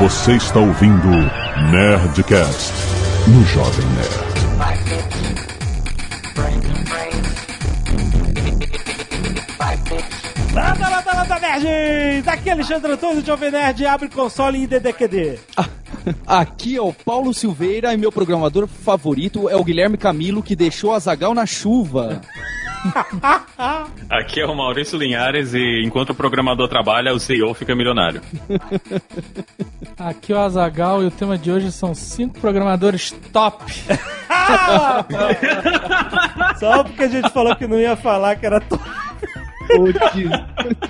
Você está ouvindo Nerdcast no Jovem Nerd. Landa, landa, landa, nerds! Aqui é Alexandre Antônio, Jovem Nerd, abre console em DDQD. Aqui é o Paulo Silveira e meu programador favorito é o Guilherme Camilo, que deixou a Zagal na chuva. Aqui é o Maurício Linhares e enquanto o programador trabalha, o CEO fica milionário. Aqui é o Azagal e o tema de hoje são cinco programadores top. Só porque a gente falou que não ia falar que era top.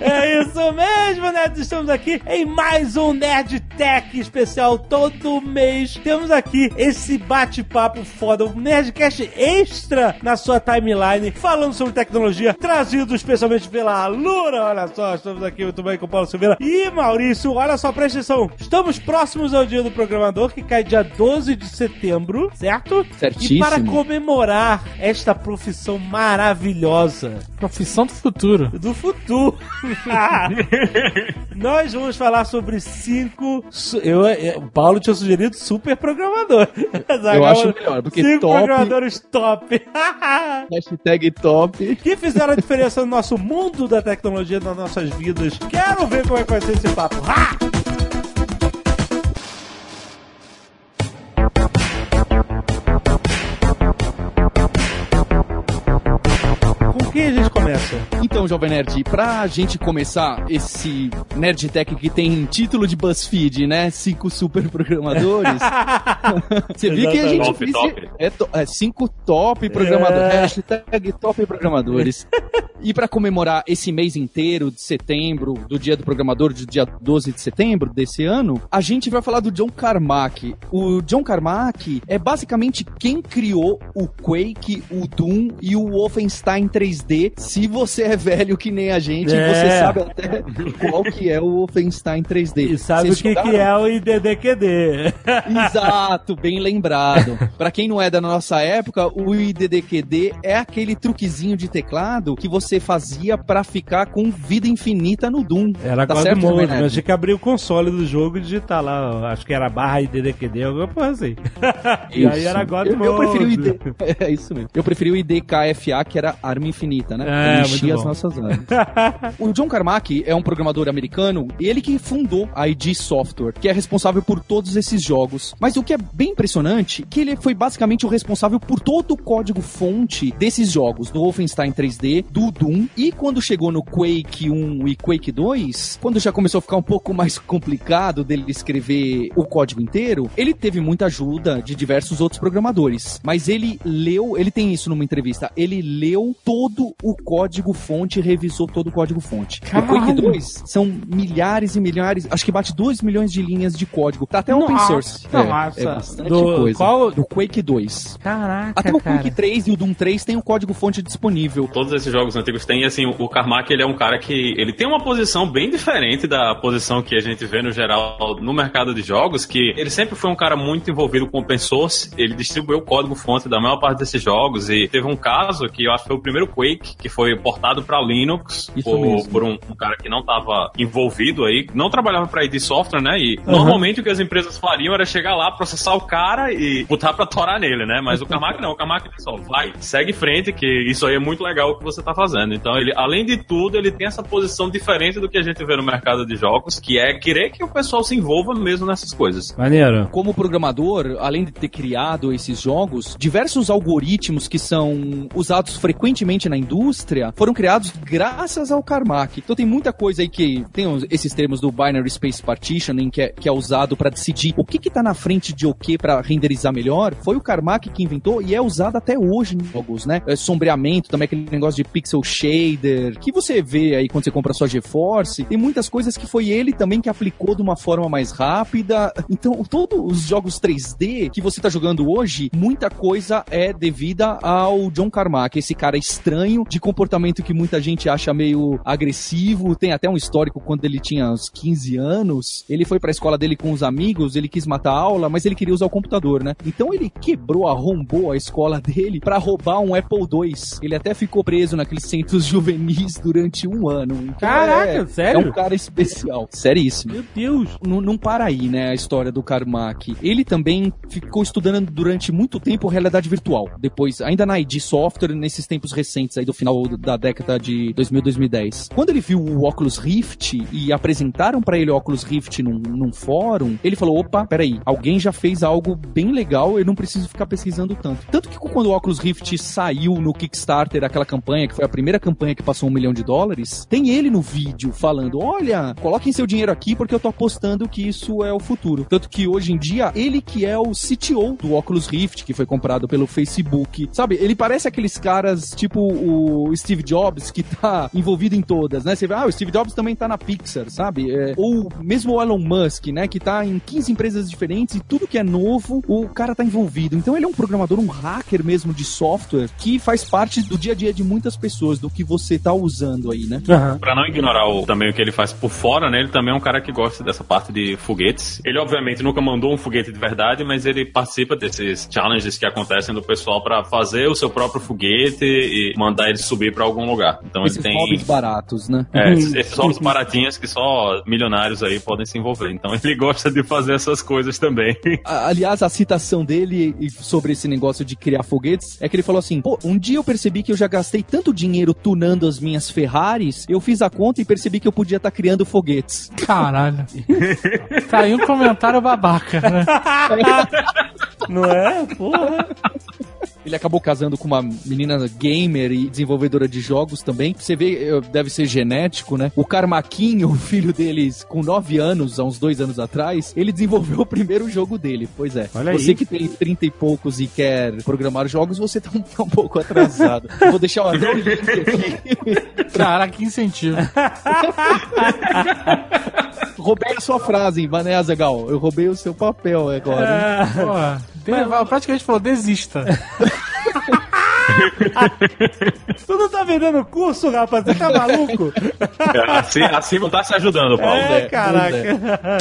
É isso mesmo, nerds. Estamos aqui em mais um Nerd Tech especial. Todo mês temos aqui esse bate-papo foda, um Nerdcast extra na sua timeline, falando sobre tecnologia, trazido especialmente pela Lura. Olha só, estamos aqui muito bem com o Paulo Silveira e Maurício. Olha só, presta atenção. Estamos próximos ao Dia do Programador, que cai dia 12 de setembro, certo? Certíssimo. E para comemorar esta profissão maravilhosa, Profissão do futuro. Do futuro. Nós vamos falar sobre cinco. Eu, eu- o Paulo tinha sugerido super programador. Eu acho melhor, porque cinco top- programadores top. Hashtag top. que fizeram a diferença no nosso mundo da tecnologia, nas nossas vidas. Quero ver como é que vai ser esse papo. Ha! Com quem a gente começa? Então, Jovem Nerd, pra gente começar esse Nerd Tech que tem título de BuzzFeed, né? Cinco super programadores. Você viu que a gente Top, fez- top. É, to- é cinco top programadores. É. Hashtag top programadores. e pra comemorar esse mês inteiro de setembro, do dia do programador, do dia 12 de setembro desse ano, a gente vai falar do John Carmack. O John Carmack é basicamente quem criou o Quake, o Doom e o Wolfenstein 3D. Se você é velho que nem a gente, É. você sabe até qual que é o Wolfenstein 3D. E sabe Vocês o que, que é o IDDQD? Exato, bem lembrado. Pra quem não é da nossa época, o IDDQD é aquele truquezinho de teclado que você fazia pra ficar com vida infinita no Doom. Era tá Jovem mas Nerd? tinha que abrir o console do jogo e digitar lá, acho que era barra IDDQD, alguma coisa assim. e aí Isso. era God eu, eu preferi o ID. É isso mesmo. Eu preferi o IDKFA, que era arma infinita, né? É, Ele muito bom. Nossas o John Carmack é um programador americano, ele que fundou a ID Software, que é responsável por todos esses jogos. Mas o que é bem impressionante, que ele foi basicamente o responsável por todo o código fonte desses jogos, do Wolfenstein 3D, do Doom, e quando chegou no Quake 1 e Quake 2, quando já começou a ficar um pouco mais complicado dele escrever o código inteiro, ele teve muita ajuda de diversos outros programadores. Mas ele leu, ele tem isso numa entrevista, ele leu todo o código fonte e revisou todo o código fonte. O Quake Caralho! 2 são milhares e milhares, acho que bate 2 milhões de linhas de código. Tá até open Nossa, source. nossa. É, é bastante Do- coisa. qual- Do Quake 2. Caraca, Até o cara. Quake 3 e o Doom 3 tem o código fonte disponível. Todos esses jogos antigos têm, assim, o Carmack, ele é um cara que, ele tem uma posição bem diferente da posição que a gente vê no geral no mercado de jogos, que ele sempre foi um cara muito envolvido com open source, ele distribuiu o código fonte da maior parte desses jogos e teve um caso que eu acho que foi o primeiro Quake, que foi portado para Linux Isso por, mesmo. por um, um cara que não estava envolvido aí, não trabalhava para ID Software, né, e normalmente o que as empresas fariam era chegar lá, processar o cara e botar pra torar nele, né, mas o Carmack não, o Carmack disse, ó, vai, segue frente, que isso aí é muito legal o que você tá fazendo. Então, ele, além de tudo, ele tem essa posição diferente do que a gente vê no mercado de jogos, que é querer que o pessoal se envolva mesmo nessas coisas. Maneiro. Como programador, além de ter criado esses jogos, diversos algoritmos que são usados frequentemente na indústria foram criados graças ao Carmack. Então tem muita coisa aí que tem esses termos do Binary Space Partitioning que é, que é usado para decidir o que que tá na frente de o que para renderizar melhor. Foi o Carmack que inventou e é usado até hoje em jogos, né? É, sombreamento, também aquele negócio de pixel shader, que você vê aí quando você compra sua GeForce. Tem muitas coisas que foi ele também que aplicou de uma forma mais rápida. Então, todos os jogos 3D que você tá jogando hoje, muita coisa é devida ao John Carmack, esse cara estranho de comportamento que muita muita gente acha meio agressivo, tem até um histórico quando ele tinha uns 15 anos, ele foi pra escola dele com os amigos, ele quis matar a aula, mas ele queria usar o computador, né? Então ele quebrou, arrombou a escola dele pra roubar um Apple II. Ele até ficou preso naqueles centros juvenis durante um ano. Então Caraca, é, sério? É um cara especial. Seríssimo. Meu Deus. Não, não para aí, né, a história do Carmack. Ele também ficou estudando durante muito tempo realidade virtual. Depois, ainda na ID Software, nesses tempos recentes aí do final da década de 2000, 2010. Quando ele viu o Oculus Rift e apresentaram pra ele o Oculus Rift num, num fórum, ele falou, opa, peraí, alguém já fez algo bem legal, eu não preciso ficar pesquisando tanto. Tanto que quando o Oculus Rift saiu no Kickstarter, aquela campanha, que foi a primeira campanha que passou um milhão de dólares, tem ele no vídeo falando, olha, coloquem seu dinheiro aqui porque eu tô apostando que isso é o futuro. Tanto que hoje em dia, ele que é o CTO do Oculus Rift, que foi comprado pelo Facebook. Sabe, ele parece aqueles caras, tipo o Steve Jobs, que tá envolvido em todas, né? Você vê, ah, o Steve Jobs também tá na Pixar, sabe? É, ou mesmo o Elon Musk, né? Que tá em 15 empresas diferentes e tudo que é novo, o cara tá envolvido. Então ele é um programador, um hacker mesmo de software que faz parte do dia a dia de muitas pessoas, do que você tá usando aí, né? Aham. Pra não ignorar o, também o que ele faz por fora, né? Ele também é um cara que gosta dessa parte de foguetes. Ele, obviamente, nunca mandou um foguete de verdade, mas ele participa desses challenges que acontecem do pessoal pra fazer o seu próprio foguete e mandar ele subir pra algum lugar. Então Esses ele tem. hobbies baratos, né? É, esses esses jogos baratinhos que só milionários aí podem se envolver. Então ele gosta de fazer essas coisas também. Aliás, a citação dele sobre esse negócio de criar foguetes é que ele falou assim: pô, um dia eu percebi que eu já gastei tanto dinheiro tunando as minhas Ferraris, eu fiz a conta e percebi que eu podia estar criando foguetes. Caralho. tá aí um comentário babaca, né? Não é? Porra. Ele acabou casando com uma menina gamer e desenvolvedora de jogos também. Você vê, deve ser genético, né? O Carmaquinho, o filho deles, com 9 anos, há uns dois anos atrás, ele desenvolveu o primeiro jogo dele. Pois é. Olha você aí. que tem 30 e poucos e quer programar jogos, você tá um, tá um pouco atrasado. Eu Vou deixar o link aqui. Caraca, que incentivo. Roubei a sua frase, Mané Azagal. Eu roubei o seu papel agora. hein? De- praticamente falou, desista. Tu não tá vendendo curso, rapaz? Você tá maluco? assim, assim não tá se ajudando, Paulo. É, é, caraca.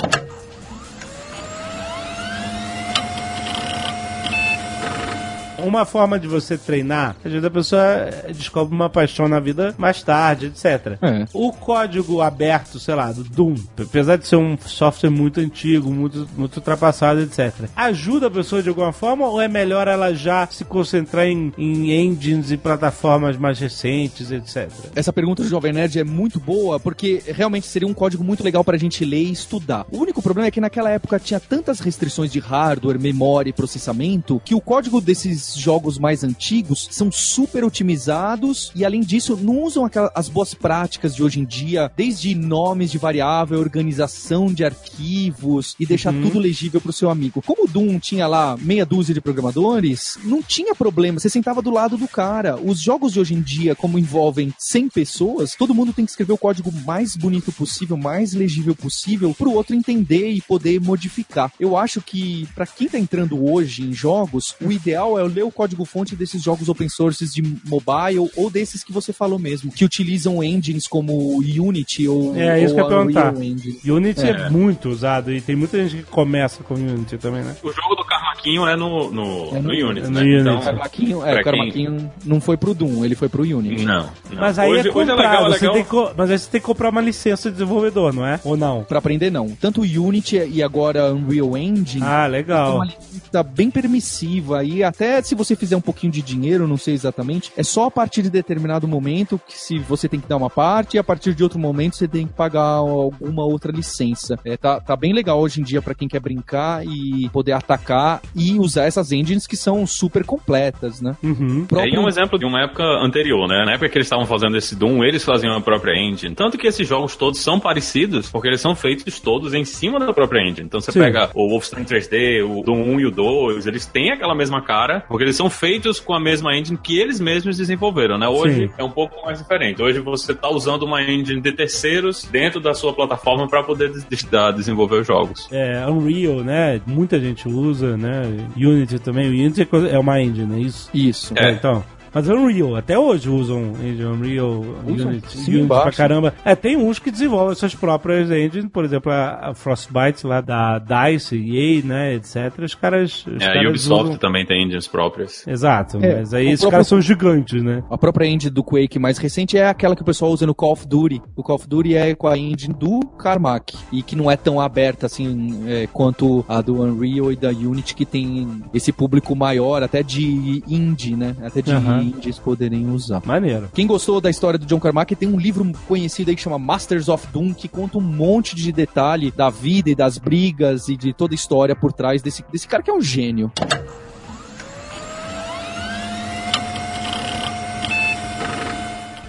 Uma forma de você treinar, às vezes a pessoa descobre uma paixão na vida mais tarde, etc. É. O código aberto, sei lá, do Doom, apesar de ser um software muito antigo, muito, muito ultrapassado, etc., ajuda a pessoa de alguma forma ou é melhor ela já se concentrar em, em engines e plataformas mais recentes, etc.? Essa pergunta do Jovem Nerd é muito boa, porque realmente seria um código muito legal pra gente ler e estudar. O único problema é que naquela época tinha tantas restrições de hardware, memória e processamento, que o código desses jogos mais antigos são super otimizados e, além disso, não usam aquelas, as boas práticas de hoje em dia, desde nomes de variável, organização de arquivos e deixar tudo legível pro seu amigo. Como o Doom tinha lá meia dúzia de programadores, não tinha problema, você sentava do lado do cara. Os jogos de hoje em dia, como envolvem 100 pessoas, todo mundo tem que escrever o código mais bonito possível, mais legível possível, pro outro entender e poder modificar. Eu acho que, pra quem tá entrando hoje em jogos, o ideal é o código-fonte desses jogos open sources de mobile ou desses que você falou mesmo, que utilizam engines como Unity ou, É, isso ou que eu ia perguntar. Engine. Unity é. muito usado e tem muita gente que começa com Unity também, né? O jogo do Carmaquinho é no, no, É no- no Unity, é no né? Unity. Então, O Carmaquinho, é, o Carmaquinho não foi pro Doom, ele foi pro Unity. não, não. Mas aí hoje, é hoje comprar, é legal, é você legal. tem co- mas aí você tem que comprar uma licença de desenvolvedor, não é? Ou não? Pra aprender, não. Tanto o Unity e agora Unreal Engine. Ah, tem legal. uma licença bem permissiva e até se você fizer um pouquinho de dinheiro, não sei exatamente, é só a partir de determinado momento que se você tem que dar uma parte e a partir de outro momento você tem que pagar alguma outra licença. É, tá, tá bem legal hoje em dia pra quem quer brincar e poder atacar e usar essas engines que são super completas, né? Uhum. É, Próprio- e um exemplo de uma época anterior, né? Na época que eles estavam fazendo esse Doom, eles faziam a própria engine. Tanto que esses jogos todos são parecidos, porque eles são feitos todos em cima da própria engine. Então você Sim. pega o Wolfenstein 3D, o Doom 1 e o 2, eles têm aquela mesma cara, porque eles são feitos com a mesma engine que eles mesmos desenvolveram, né? Hoje Sim. é um pouco mais diferente. Hoje você está usando uma engine de terceiros dentro da sua plataforma para poder des- desenvolver os jogos. É, Unreal, né? Muita gente usa, né? Unity também. O Unity é é uma engine, é isso? Isso. É, então. Mas Unreal, até hoje usam engine Unreal, Usam? Unity, Sim, Unity pra caramba. É, tem uns que desenvolvem suas próprias engines, por exemplo, a, a Frostbite lá da DICE, EA, né, etc. Os caras... Os É, a caras Ubisoft usam- também tem engines próprias. Exato, É, mas aí esses próprio- caras são gigantes, né? A própria engine do Quake mais recente é aquela que o pessoal usa no Call of Duty. O Call of Duty é com a engine do Carmack. E que não é tão aberta assim é, quanto a do Unreal e da Unity, que tem esse público maior, até de indie, né? Até de Aham. Indies poderem usar. Maneiro. Quem gostou da história do John Carmack tem um livro conhecido aí que chama Masters of Doom, que conta um monte de detalhe da vida e das brigas e de toda a história por trás desse, desse cara que é um gênio.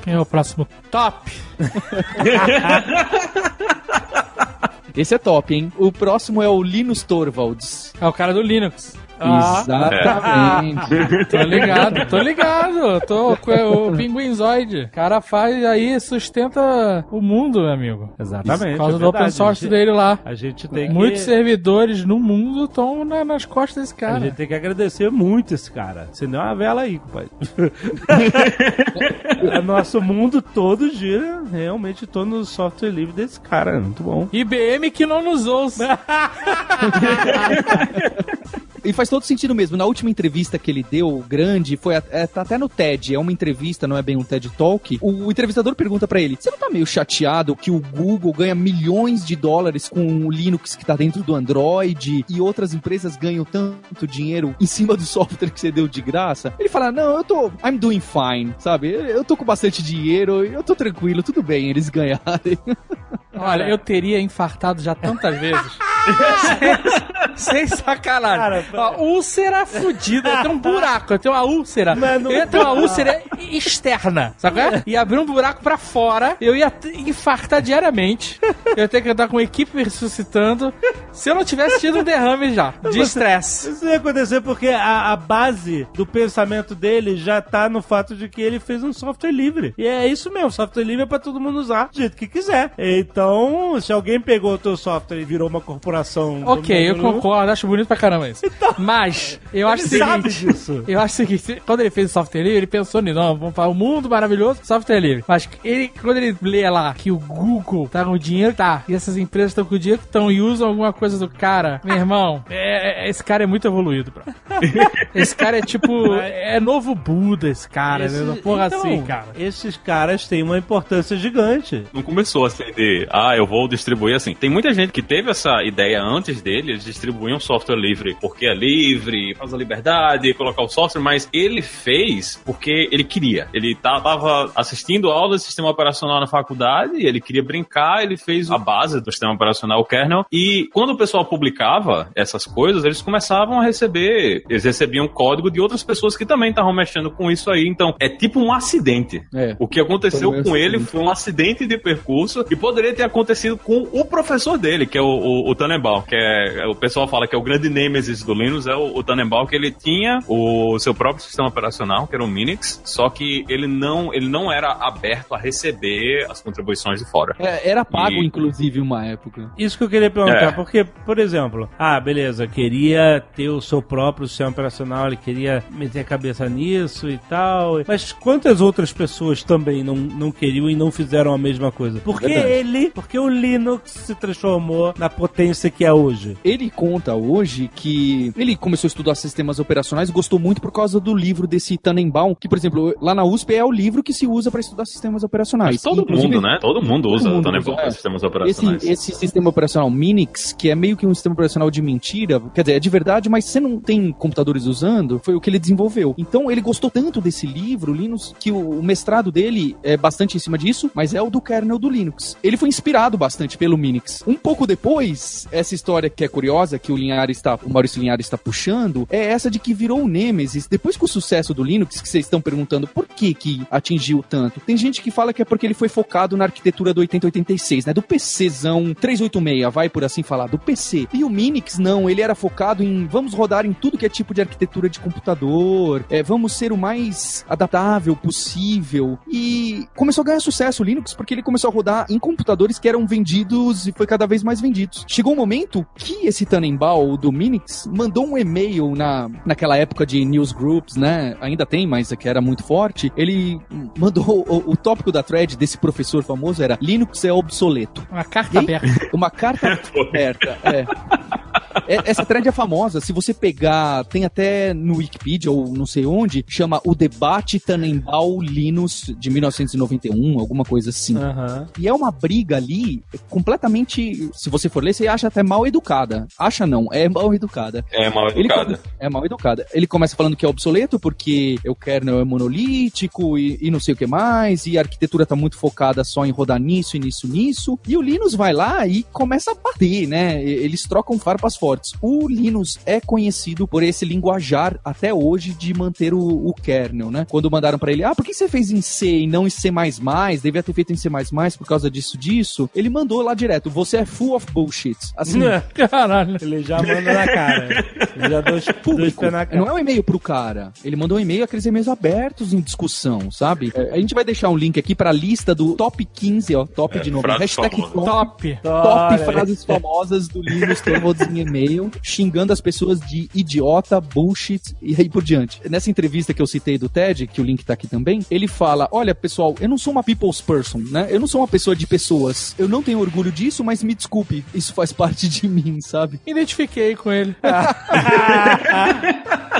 Quem é o próximo top? Esse é top, hein? O próximo é o Linus Torvalds. É o cara do Linux. Ah, Exatamente. tô ligado, tô ligado. Tô com o Pinguinzoid. O cara faz aí, sustenta o mundo, meu amigo. Exatamente. Por causa é do open source a gente, dele lá. A gente tem Muitos que... servidores no mundo estão na- nas costas desse A cara. gente tem que agradecer muito esse cara. Senão é uma vela aí, o nosso mundo todo gira realmente todo no software livre desse cara. Muito bom. IBM que não nos ouça. E faz todo sentido mesmo. Na última entrevista que ele deu, grande, foi é, tá até no TED, é uma entrevista, não é bem um TED Talk. O, o entrevistador pergunta pra ele: Você não tá meio chateado que o Google ganha milhões de dólares com o Linux que tá dentro do Android e outras empresas ganham tanto dinheiro em cima do software que você deu de graça? Ele fala: Não, eu tô. I'm doing fine, sabe? Eu tô com bastante dinheiro, eu tô tranquilo, tudo bem, eles ganharem. Olha, eu teria infartado já tantas vezes. sem, sacanagem. Cara, a úlcera fudida. Eu tenho um buraco, eu tenho uma úlcera. Mas não- Eu ter uma úlcera externa, sabe? é? Ia abrir um buraco pra fora, eu ia infartar diariamente. Eu ia ter que andar com uma equipe me ressuscitando. Se eu não tivesse tido um derrame já, de estresse. Isso ia acontecer porque a, a base do pensamento dele já tá no fato de que ele fez um software livre. E é isso mesmo, software livre é pra todo mundo usar do jeito que quiser. Então, se alguém pegou o teu software e virou uma corporação... Ok, eu concordo, acho bonito pra caramba isso. Mas, eu acho o seguinte. disso. Eu acho o seguinte, quando ele fez o software livre, ele pensou nisso, não, vamos falar o mundo maravilhoso, software livre. Mas ele, quando ele lê lá que o Google tá com o dinheiro, tá, e essas empresas estão com o dinheiro, estão e usam alguma coisa do cara, meu irmão, é- é- esse cara é muito evoluído, bro. esse cara é tipo, é novo Buda, esse cara, Esse- né? Porra então, assim, cara. Esses caras têm uma importância gigante. Não começou assim de, ah, eu vou distribuir assim. Tem muita gente que teve essa ideia antes dele, eles distribuíam software livre porque é livre, faz a liberdade, colocar o software, mas ele fez porque ele queria. Ele ta- tava assistindo aula de sistema operacional na faculdade, e ele queria brincar, ele fez a base do sistema operacional, o kernel, e quando o pessoal publicava essas coisas, eles começavam a receber, eles recebiam código de outras pessoas que também estavam mexendo com isso aí. Então, é tipo um acidente. É. O que aconteceu com ele foi um acidente de percurso e poderia ter acontecido com o professor dele, que é o, o, o Tannenbaum, que é, o pessoal fala que é o grande nêmesis do Linux, é o, o Tannenbaum, que ele tinha o seu próprio sistema operacional, que era o Minix, só que ele não, ele não era aberto a receber as contribuições de fora. É, era pago, E- inclusive, uma época. Isso que eu queria perguntar, É. porque, por exemplo, ah, beleza, queria ter o seu próprio sistema operacional, ele queria meter a cabeça nisso e tal, mas quantas outras pessoas também não, não queriam e não fizeram a mesma coisa? Por que Verdade. ele, porque o Linux se transformou na potência que é hoje? Ele conta hoje que ele começou a estudar sistemas operacionais e gostou muito por causa do livro desse Tannenbaum, que, por exemplo, lá na USP é o livro que se usa para estudar sistemas operacionais. Mas todo Inclusive, mundo, né? Todo mundo todo usa mundo o Tannenbaum usa, para é. sistemas Esse, operacionais. esse sistema operacional Minix, que é meio que um sistema operacional de mentira, quer dizer, é de verdade, mas você não tem computadores usando, foi o que ele desenvolveu. Então ele gostou tanto desse livro, Linux, que o mestrado dele é bastante em cima disso, mas é o do kernel do Linux. Ele foi inspirado bastante pelo Minix. Um pouco depois, essa história que é curiosa, que o Linhares está, o Maurício Linhares está puxando, é essa de que virou o Nemesis. Depois com o sucesso do Linux, que vocês estão perguntando por que que atingiu tanto, tem gente que fala que é porque ele foi focado na arquitetura do 8086, né? Do PCzão 386, vai por assim falar, do PC. E o Minix não, ele era focado em vamos rodar em tudo que é tipo de arquitetura de computador, é, vamos ser o mais adaptável possível. E começou a ganhar sucesso o Linux porque ele começou a rodar em computadores que eram vendidos e foi cada vez mais vendidos. Chegou um momento que esse Tannenbaum do Minix mandou um e-mail na, naquela época de newsgroups, né? Ainda tem, mas é que era muito forte. Ele mandou o, o tópico da thread desse professor famoso era Linux é obsoleto. Uma carta aberta. Uma carta aberta, é. É, Essa thread é famosa. Se você pegar, tem até no Wikipedia ou não sei onde, chama o debate Tannenbaum Linus de 1991, alguma coisa assim. Aham. E é uma briga ali completamente, se você for ler, você acha até mal educada. Acha não, é mal educada. É mal Ele educada. come- é mal educada. Ele começa falando que é obsoleto porque o kernel é monolítico e, e não sei o que mais, e a arquitetura tá muito focada só em rodar nisso e nisso, nisso. E o Linus vai lá e começa a bater, né? Eles trocam farpas fortes. O Linus é conhecido por esse linguajar até hoje de manter o, o kernel, né? Quando mandaram pra ele, ah, por que você fez em C e não em C++? Devia ter feito em C++ por causa disso, disso. Ele mandou lá direto, você é full of bullshit. Assim, Caralho. Ele já manda na cara. Ele já deu dois público. pés na cara. Não é um e-mail pro cara. Ele mandou um e-mail, aqueles e-mails abertos em discussão, sabe? É, a gente vai deixar um link aqui pra lista do top 15, ó. Top É, de novo. Hashtag top. Top. Top Olha. frases famosas do Linus Torvalds em e-mail, xingando as pessoas de idiota, bullshit e aí por diante. Nessa entrevista que eu citei do TED, que o link tá aqui também, ele fala: Olha, pessoal, eu não sou uma people's person, né? Eu não sou uma pessoa de pessoas. Eu não tenho orgulho disso, mas me desculpe, isso faz parte de mim, sabe? Identifiquei com ele.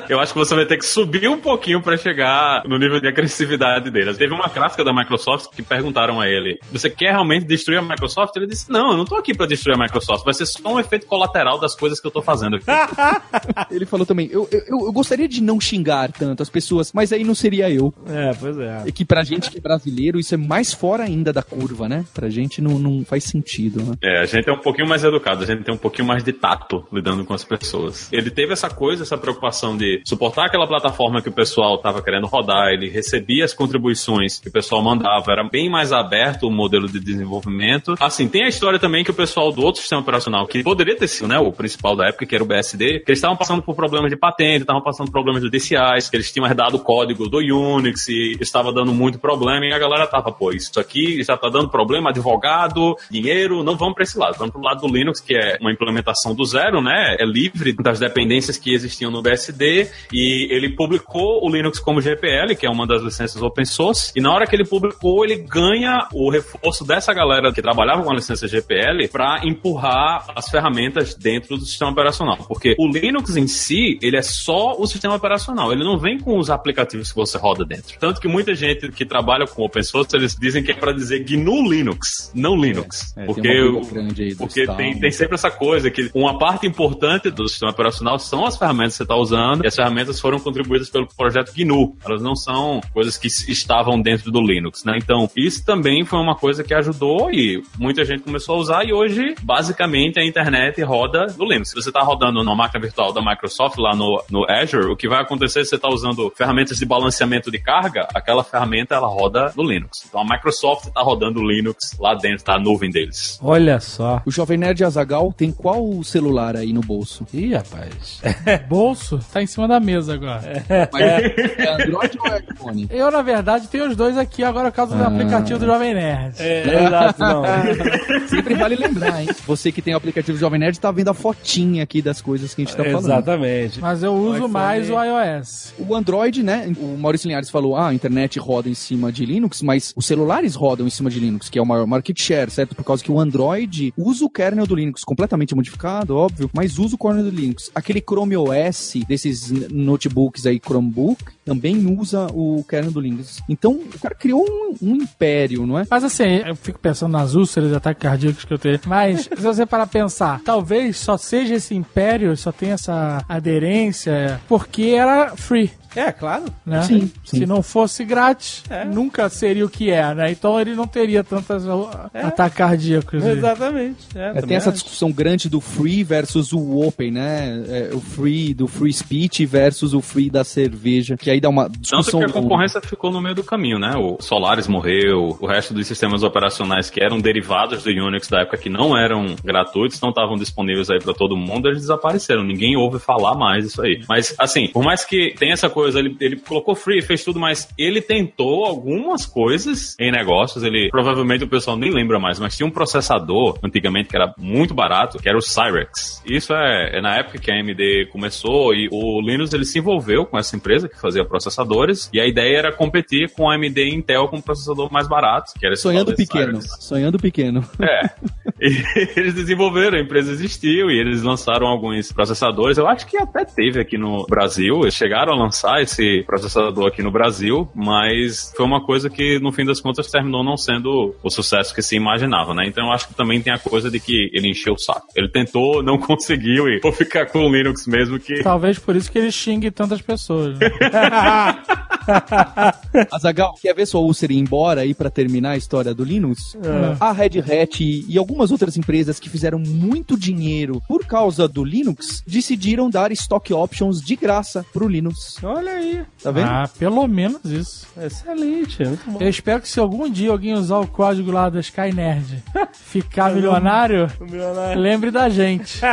Eu acho que você vai ter que subir um pouquinho pra chegar no nível de agressividade dele. Teve uma gráfica da Microsoft que perguntaram a ele: Você quer realmente destruir a Microsoft? Ele disse: Não, eu não tô aqui pra destruir a Microsoft. Vai ser só um efeito colateral das coisas que eu tô fazendo aqui. Ele falou também: eu, eu, eu gostaria de não xingar tanto as pessoas, mas aí não seria eu. É, pois é. E que pra gente que é brasileiro, isso é mais fora ainda da curva, né? Pra gente não, não faz sentido, né? É, a gente é um pouquinho mais educado, a gente tem um pouquinho mais de tato lidando com as pessoas. Ele teve essa coisa, essa preocupação de suportar aquela plataforma que o pessoal estava querendo rodar, ele recebia as contribuições que o pessoal mandava, era bem mais aberto o modelo de desenvolvimento. Assim, tem a história também que o pessoal do outro sistema operacional, que poderia ter sido né, o principal da época, que era o BSD, que eles estavam passando por problemas de patente, estavam passando por problemas judiciais, que eles tinham herdado o código do Unix e estava dando muito problema, e a galera tava, pô, isso aqui já tá dando problema, advogado, dinheiro, não vamos para esse lado, vamos pro lado do Linux, que é uma implementação do zero, né? É livre das dependências que existiam no BSD, e ele publicou o Linux como GPL, que é uma das licenças open source, e na hora que ele publicou, ele ganha o reforço dessa galera que trabalhava com a licença GPL para empurrar as ferramentas dentro do sistema operacional, porque o Linux em si, ele é só o sistema operacional, ele não vem com os aplicativos que você roda dentro. Tanto que muita gente que trabalha com open source, eles dizem que é para dizer GNU Linux, não Linux, É, porque tem porque tem, tem sempre essa coisa que uma parte importante do sistema operacional são as ferramentas que você está usando, e as ferramentas foram contribuídas pelo projeto GNU. Elas não são coisas que estavam dentro do Linux, né? Então, isso também foi uma coisa que ajudou e muita gente começou a usar, e hoje, basicamente, a internet roda no Linux. Se você está rodando numa máquina virtual da Microsoft lá no, no Azure, o que vai acontecer se você está usando ferramentas de balanceamento de carga, aquela ferramenta ela roda no Linux. Então, a Microsoft está rodando o Linux lá dentro da nuvem deles. Olha só. O Jovem Nerd Azagal tem qual celular aí no bolso? Ih, rapaz. Bolso tá em cima da mesa agora. Mas é Android ou é iPhone? Eu, na verdade, tenho os dois aqui agora por causa do Ah. aplicativo do Jovem Nerd. É, exato, não. Sempre vale lembrar, hein? Você que tem o aplicativo Jovem Nerd tá vendo a fotinha aqui das coisas que a gente tá falando. Exatamente. Mas eu uso iPhone- mais o iOS. O Android, né? O Maurício Linhares falou: ah, a internet roda em cima de Linux, mas os celulares rodam em cima de Linux, que é o maior market share, certo? Por causa que o Android usa o kernel do Linux, completamente modificado, óbvio, mas usa o kernel do Linux. Aquele Chrome OS desses notebooks aí, Chromebook, também usa o kernel do Linux. Então, o cara criou um, um império, não é? Mas assim, eu fico pensando nas úlceras e ataques cardíacos que eu tenho. Mas, se você parar pra pensar, talvez só seja esse império, só tenha essa aderência, porque era free. É, claro. né? Sim, sim. Se não fosse grátis, É. nunca seria o que é, né? Então ele não teria tantas uh, ataques cardíacos. e- Exatamente. É, É, tem essa acho. discussão grande do free versus o open, né? É, o free do free speech versus o free da cerveja, que aí dá uma Tanto discussão. que a concorrência ficou no meio do caminho, né? O Solaris morreu, o resto dos sistemas operacionais que eram derivados do Unix da época que não eram gratuitos, não estavam disponíveis aí pra todo mundo, eles desapareceram. Ninguém ouve falar mais disso aí. Mas, assim, por mais que tenha essa coisa, ele, ele colocou free, fez tudo, mas ele tentou algumas coisas em negócios. Ele, provavelmente o pessoal nem lembra mais, mas tinha um processador antigamente que era muito barato, que era o Cyrex. Isso é, é na época que a AMD começou e o Linux ele se envolveu com essa empresa que fazia processadores e a ideia era competir com a AMD e Intel com um processador mais barato, que era esse Sonhando pequeno. Cyrex. Sonhando pequeno. É. E eles desenvolveram, a empresa existiu e eles lançaram alguns processadores. Eu acho que até teve aqui no Brasil. Eles chegaram a lançar esse processador aqui no Brasil, mas foi uma coisa que no fim das contas terminou não sendo o sucesso que se imaginava, né? Então eu acho que também tem a coisa de que ele encheu o saco. Ele tentou, não conseguiu e vou ficar com o Linux mesmo que. Talvez por isso que ele xingue tantas pessoas. né? Azagal, quer ver sua úlcera ir embora aí pra terminar a história do Linux? É. A Red Hat e, e algumas outras empresas que fizeram muito dinheiro por causa do Linux decidiram dar stock options de graça pro Linux. Olha aí. Tá vendo? Ah, pelo menos isso. Excelente. Muito bom. Eu espero que se algum dia alguém usar o código lá da Sky Nerd ficar milionário, O milionário. lembre da gente.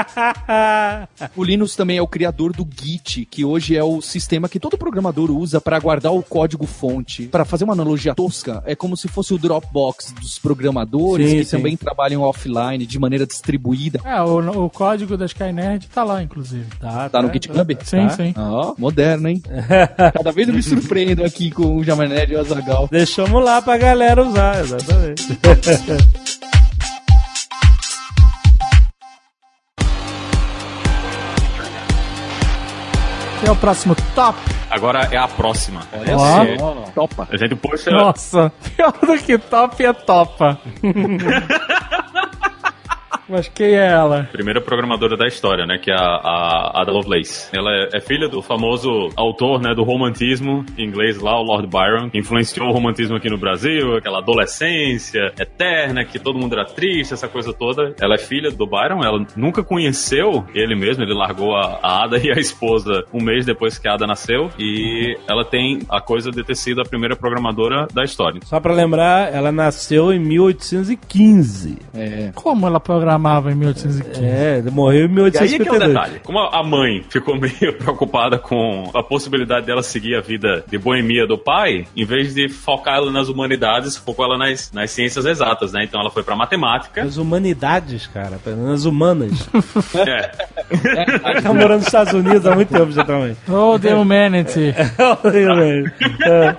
O Linux também é o criador do Git, que hoje é o sistema que todo programador usa para guardar o código fonte. Para fazer uma analogia tosca, é como se fosse o Dropbox dos programadores Sim, que sim. também trabalham offline de maneira distribuída. É, o, o código da Sky Nerd tá lá, inclusive. Tá, Tá no GitHub? Sim, sim. Ó, moderno, hein? Cada vez eu me surpreendo aqui com o Jovem Nerd e o Azagal. Deixamos lá pra galera usar, exatamente. Quem é o próximo top? Agora é a próxima. Olha só. Topa. A gente puxa. Nossa, pior do que top é topa. Mas quem é ela? primeira programadora da história, né? Que é a, a Ada Lovelace. Ela é, é filha do famoso autor, né? Do romantismo inglês lá, o Lord Byron, que influenciou o romantismo aqui no Brasil, aquela adolescência eterna, que todo mundo era triste, essa coisa toda. Ela é filha do Byron, ela nunca conheceu ele mesmo, ele largou a, a Ada e a esposa um mês depois que a Ada nasceu, e ela tem a coisa de ter sido a primeira programadora da história. Só pra lembrar, ela nasceu em 1815. É. Como ela programava em 1815? É, ele morreu em E aí é que é o 1852. detalhe. Como a mãe ficou meio preocupada com a possibilidade dela seguir a vida de boemia do pai, em vez de focar ela nas humanidades, focou ela nas, nas ciências exatas, né? Então ela foi pra matemática. As humanidades, cara, nas humanas. É. tá morando nos Estados Unidos há muito tempo já também. Oh, the humanity. É.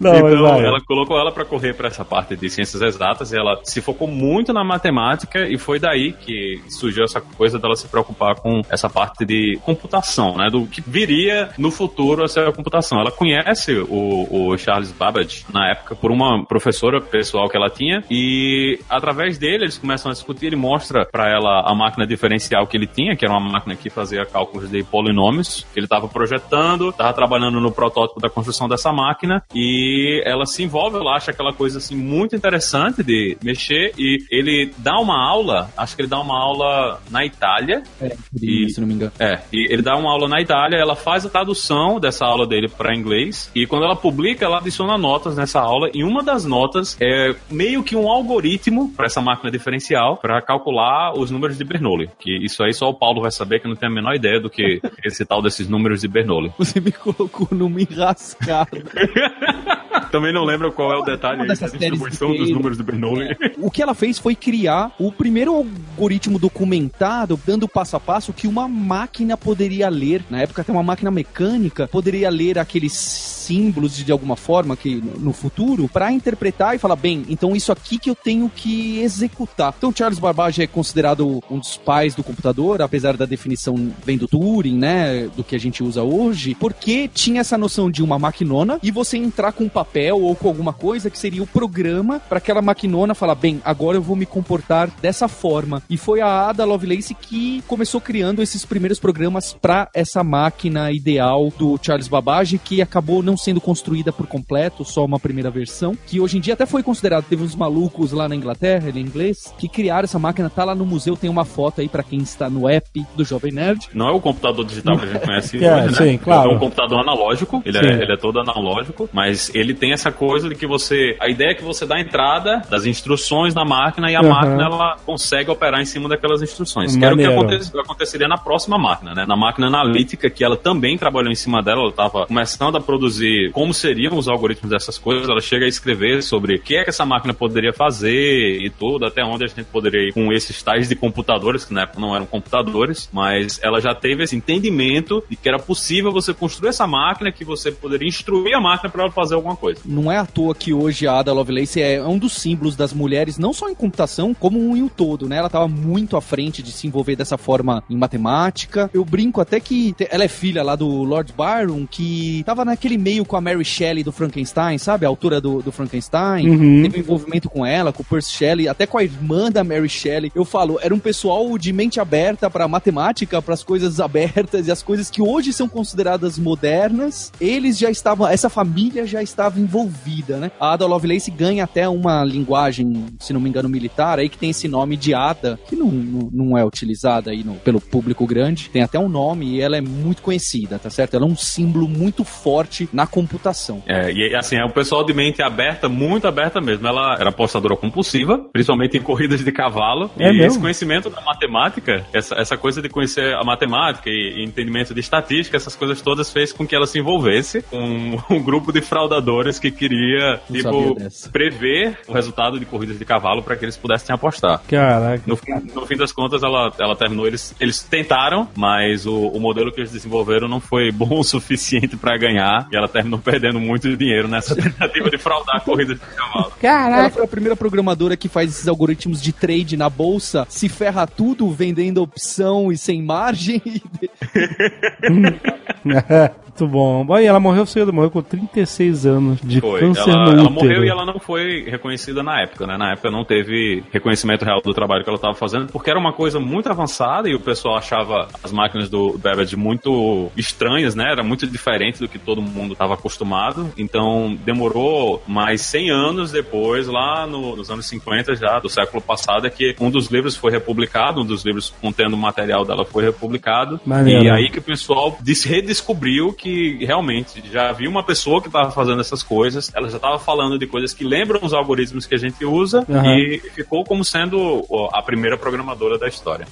Não, então ela colocou ela pra correr pra essa parte de ciências exatas e ela se focou muito na matemática e foi daí que surgiu essa coisa dela se preocupar com essa parte de computação, né? Do que viria no futuro a ser a computação. Ela conhece o, o Charles Babbage na época por uma professora pessoal que ela tinha e através dele eles começam a discutir. Ele mostra pra ela a máquina diferencial que ele tinha, que era uma máquina que fazia cálculos de polinômios que ele estava projetando, estava trabalhando no protótipo da construção dessa máquina e ela se envolve, ela acha aquela coisa assim muito interessante de mexer e ele dá uma aula, acho que ele dá uma aula na Itália, É, E- se não me engano. é, e ele dá uma aula na Itália, ela faz a tradução dessa aula dele para inglês, e quando ela publica, ela adiciona notas nessa aula, e uma das notas é meio que um algoritmo para essa máquina diferencial para calcular os números de Bernoulli. Que isso aí só o Paulo vai saber, que não tenho a menor ideia do que esse tal desses números de Bernoulli. Você me colocou numa enrascada. Também não lembro qual é o detalhe da séries distribuição dos números de Bernoulli. o que ela fez foi criar o primeiro algoritmo documentado, dando passo a passo que uma máquina poderia ler. Na época, até uma máquina mecânica poderia ler aqueles símbolos de, de alguma forma que no futuro para interpretar e falar bem, então isso aqui que eu tenho que executar. Então Charles Babbage é considerado um dos pais do computador, apesar da definição vem do Turing, né, do que a gente usa hoje, porque tinha essa noção de uma maquinona e você entrar com um papel ou com alguma coisa que seria o programa para aquela maquinona falar, bem, agora eu vou me comportar dessa forma. E foi a Ada Lovelace que começou criando esses primeiros programas para essa máquina ideal do Charles Babbage, que acabou não sendo construída por completo, só uma primeira versão, que hoje em dia até foi considerado, teve uns malucos lá na Inglaterra, ele é inglês, que criaram essa máquina, tá lá no museu, tem uma foto aí para quem está no app do Jovem Nerd. Não é o computador digital que a gente conhece É, hoje, né? sim, claro. É um computador analógico, ele Sim. é, ele é todo analógico, mas ele tem essa coisa de que você. A ideia é que você dá a entrada das instruções na máquina e a Aham. máquina ela consegue operar em cima daquelas instruções. Que era o que Maneiro. aconte- aconteceria na próxima máquina, né? Na máquina analítica, que ela também trabalhou em cima dela, ela estava começando a produzir como seriam os algoritmos dessas coisas, ela chega a escrever sobre o que é que essa máquina poderia fazer e tudo, até onde a gente poderia ir com esses tais de computadores, que na época não eram computadores, mas ela já teve esse entendimento de que era possível você construir essa máquina, que você poderia instruir a máquina para ela fazer alguma coisa. Não é à toa que hoje a Ada Lovelace é um dos símbolos das mulheres, não só em computação, como em o todo, né? Ela estava muito à frente de se envolver dessa forma em matemática. Eu brinco até que ela é filha lá do Lord Byron, que tava naquele meio com a Mary Shelley do Frankenstein, sabe? A autora do, do Frankenstein. Uhum. Teve um envolvimento com ela, com o Percy Shelley, até com a irmã da Mary Shelley. Eu falo, era um pessoal de mente aberta para matemática, para as coisas abertas e as coisas que hoje são consideradas modernas. Eles já estavam, essa família já estava envolvida, né? A Ada Lovelace ganha até uma linguagem, se não me engano, militar, aí que tem esse nome de Ada, que não, não, não é utilizada aí no- pelo público grande. Tem até um nome e ela é muito conhecida, tá certo? Ela é um símbolo muito forte na computação. É, e assim, é o pessoal de mente aberta, muito aberta mesmo. Ela era apostadora compulsiva, principalmente em corridas de cavalo. É e mesmo? esse conhecimento da matemática, essa, essa coisa de conhecer a matemática e, e entendimento de estatística, essas coisas todas fez com que ela se envolvesse com um grupo de fraudadores que queria, Não tipo, prever o resultado de corridas de cavalo para que eles pudessem apostar. Caraca. No fim, no fim das contas, ela, ela terminou. Eles, eles tentaram, mas o, o modelo que eles desenvolveram não foi bom o suficiente pra ganhar. E ela terminou perdendo muito dinheiro nessa tentativa de fraudar corridas de cavalo. Ela Caraca. foi a primeira programadora que faz esses algoritmos de trade na bolsa, se ferra tudo vendendo opção e sem margem. Muito bom. E ela morreu cedo, morreu com 36 anos de Foi. câncer Ela, no ela útero. morreu e ela não foi reconhecida na época, né? Na época não teve reconhecimento real do trabalho que ela estava fazendo, porque era uma coisa muito avançada e o pessoal achava as máquinas do Babbage muito estranhas, né? Era muito diferente do que todo mundo estava acostumado. Então demorou mais 100 anos depois, lá no- nos anos 50 já do século passado, é que um dos livros foi republicado, um dos livros contendo o material dela foi republicado. Maneiro. E aí que o pessoal des- redescobriu que realmente já havia uma pessoa que estava fazendo essas coisas, ela já estava falando de coisas que lembram os algoritmos que a gente usa Aham. e ficou como sendo a primeira programadora da história.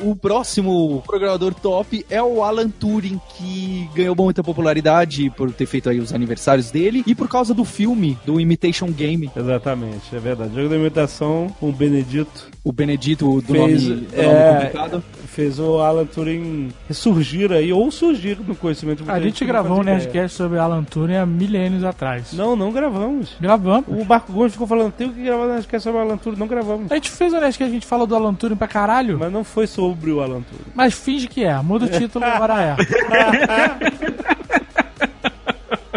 O próximo programador top é o Alan Turing, que ganhou muita popularidade por ter feito aí os aniversários dele e por causa do filme, do Imitation Game. Exatamente, é verdade. Jogo da imitação, o Benedito O Benedito do fez, nome, do nome é, complicado. Fez o Alan Turing ressurgir aí, ou surgir no conhecimento A gente gravou um. Nerdcast sobre Alan Turing há milênios atrás. Não, não gravamos. Gravamos. O Marco Gomes ficou falando, tem que gravar Nerdcast sobre o Alan Turing, não gravamos. A gente fez um Nerdcast que a gente falou do Alan Turing pra caralho. Mas não foi sobre o Alan Turing. Mas finge que é. Muda o título, agora é.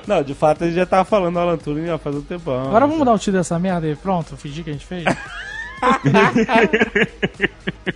Não, de fato a gente já tava falando do Alan Turing já faz um tempão. Agora vamos mudar o título dessa merda e pronto, fingir que a gente fez.